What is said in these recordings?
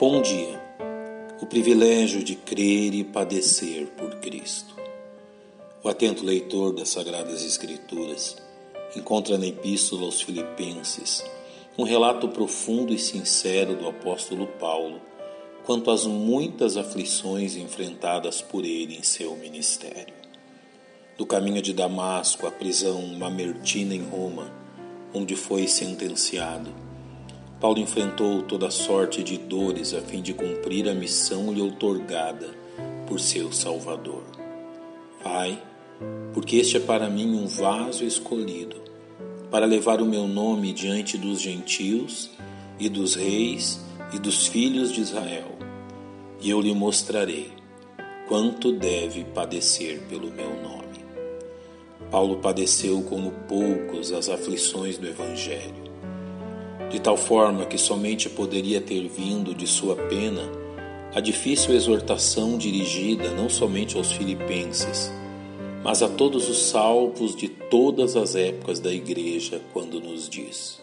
Bom dia. O privilégio de crer e padecer por Cristo. O atento leitor das Sagradas Escrituras encontra na Epístola aos Filipenses um relato profundo e sincero do apóstolo Paulo quanto às muitas aflições enfrentadas por ele em seu ministério. Do caminho de Damasco à prisão mamertina em Roma, onde foi sentenciado Paulo enfrentou toda sorte de dores a fim de cumprir a missão lhe outorgada por seu Salvador. Pai, porque este é para mim um vaso escolhido, para levar o meu nome diante dos gentios e dos reis e dos filhos de Israel, e eu lhe mostrarei quanto deve padecer pelo meu nome. Paulo padeceu como poucos as aflições do Evangelho de tal forma que somente poderia ter vindo de sua pena a difícil exortação dirigida não somente aos filipenses, mas a todos os salvos de todas as épocas da Igreja, quando nos diz: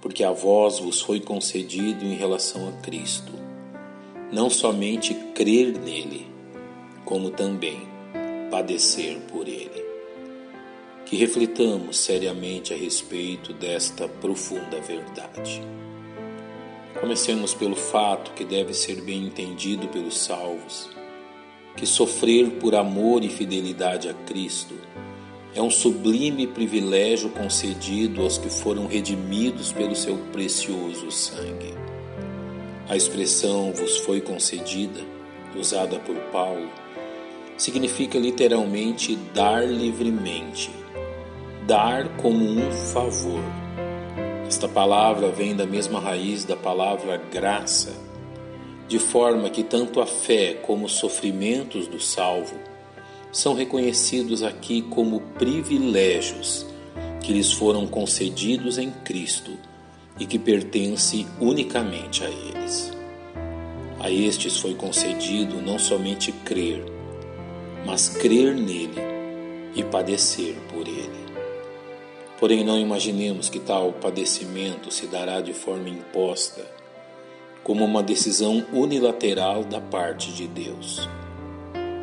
Porque a vós vos foi concedido em relação a Cristo, não somente crer nele, como também padecer por ele que reflitamos seriamente a respeito desta profunda verdade. Comecemos pelo fato que deve ser bem entendido pelos salvos, que sofrer por amor e fidelidade a Cristo é um sublime privilégio concedido aos que foram redimidos pelo seu precioso sangue. A expressão vos foi concedida, usada por Paulo, significa literalmente dar livremente dar como um favor. Esta palavra vem da mesma raiz da palavra graça, de forma que tanto a fé como os sofrimentos do salvo são reconhecidos aqui como privilégios que lhes foram concedidos em Cristo e que pertence unicamente a eles. A estes foi concedido não somente crer, mas crer nele e padecer por ele. Porém, não imaginemos que tal padecimento se dará de forma imposta, como uma decisão unilateral da parte de Deus.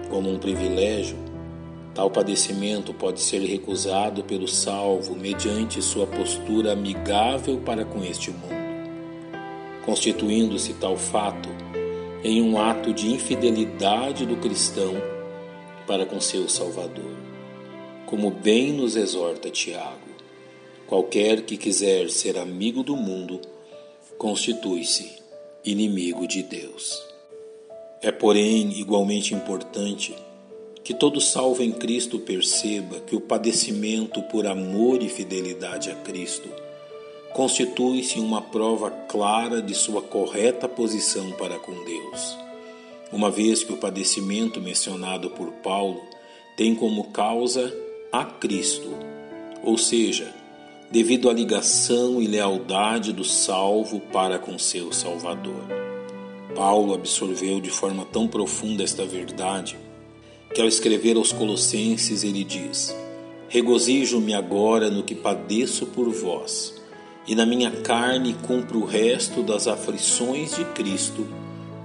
Como um privilégio, tal padecimento pode ser recusado pelo salvo mediante sua postura amigável para com este mundo, constituindo-se tal fato em um ato de infidelidade do cristão para com seu Salvador, como bem nos exorta Tiago. Qualquer que quiser ser amigo do mundo constitui-se inimigo de Deus. É, porém, igualmente importante que todo salvo em Cristo perceba que o padecimento por amor e fidelidade a Cristo constitui-se uma prova clara de sua correta posição para com Deus, uma vez que o padecimento mencionado por Paulo tem como causa a Cristo, ou seja, devido à ligação e lealdade do salvo para com seu Salvador. Paulo absorveu de forma tão profunda esta verdade que, ao escrever aos Colossenses, ele diz: Regozijo-me agora no que padeço por vós, e na minha carne cumpro o resto das aflições de Cristo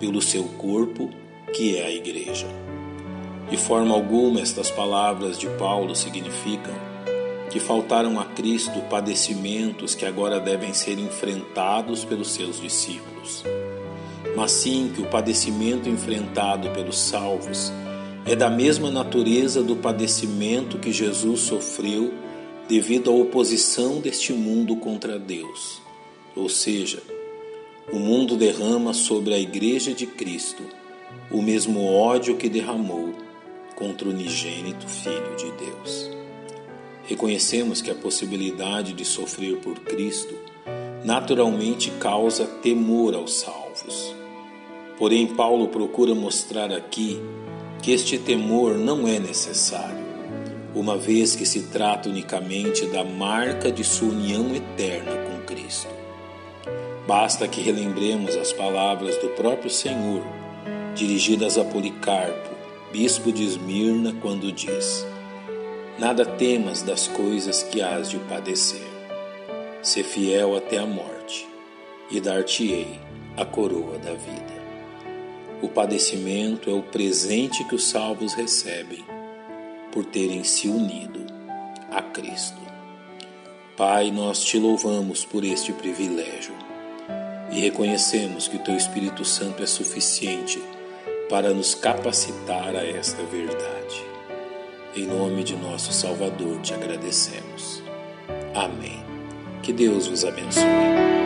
pelo seu corpo, que é a Igreja. De forma alguma, estas palavras de Paulo significam que faltaram a Cristo padecimentos que agora devem ser enfrentados pelos seus discípulos, mas sim que o padecimento enfrentado pelos salvos é da mesma natureza do padecimento que Jesus sofreu devido à oposição deste mundo contra Deus. Ou seja, o mundo derrama sobre a Igreja de Cristo o mesmo ódio que derramou contra o unigênito Filho de Deus. Reconhecemos que a possibilidade de sofrer por Cristo naturalmente causa temor aos salvos. Porém, Paulo procura mostrar aqui que este temor não é necessário, uma vez que se trata unicamente da marca de sua união eterna com Cristo. Basta que relembremos as palavras do próprio Senhor, dirigidas a Policarpo, bispo de Esmirna, quando diz: Nada temas das coisas que hás de padecer. Sê fiel até a morte, e dar-te-ei a coroa da vida. O padecimento é o presente que os salvos recebem por terem se unido a Cristo. Pai, nós te louvamos por este privilégio e reconhecemos que o Teu Espírito Santo é suficiente para nos capacitar a esta verdade. Em nome de nosso Salvador te agradecemos. Amém. Que Deus vos abençoe.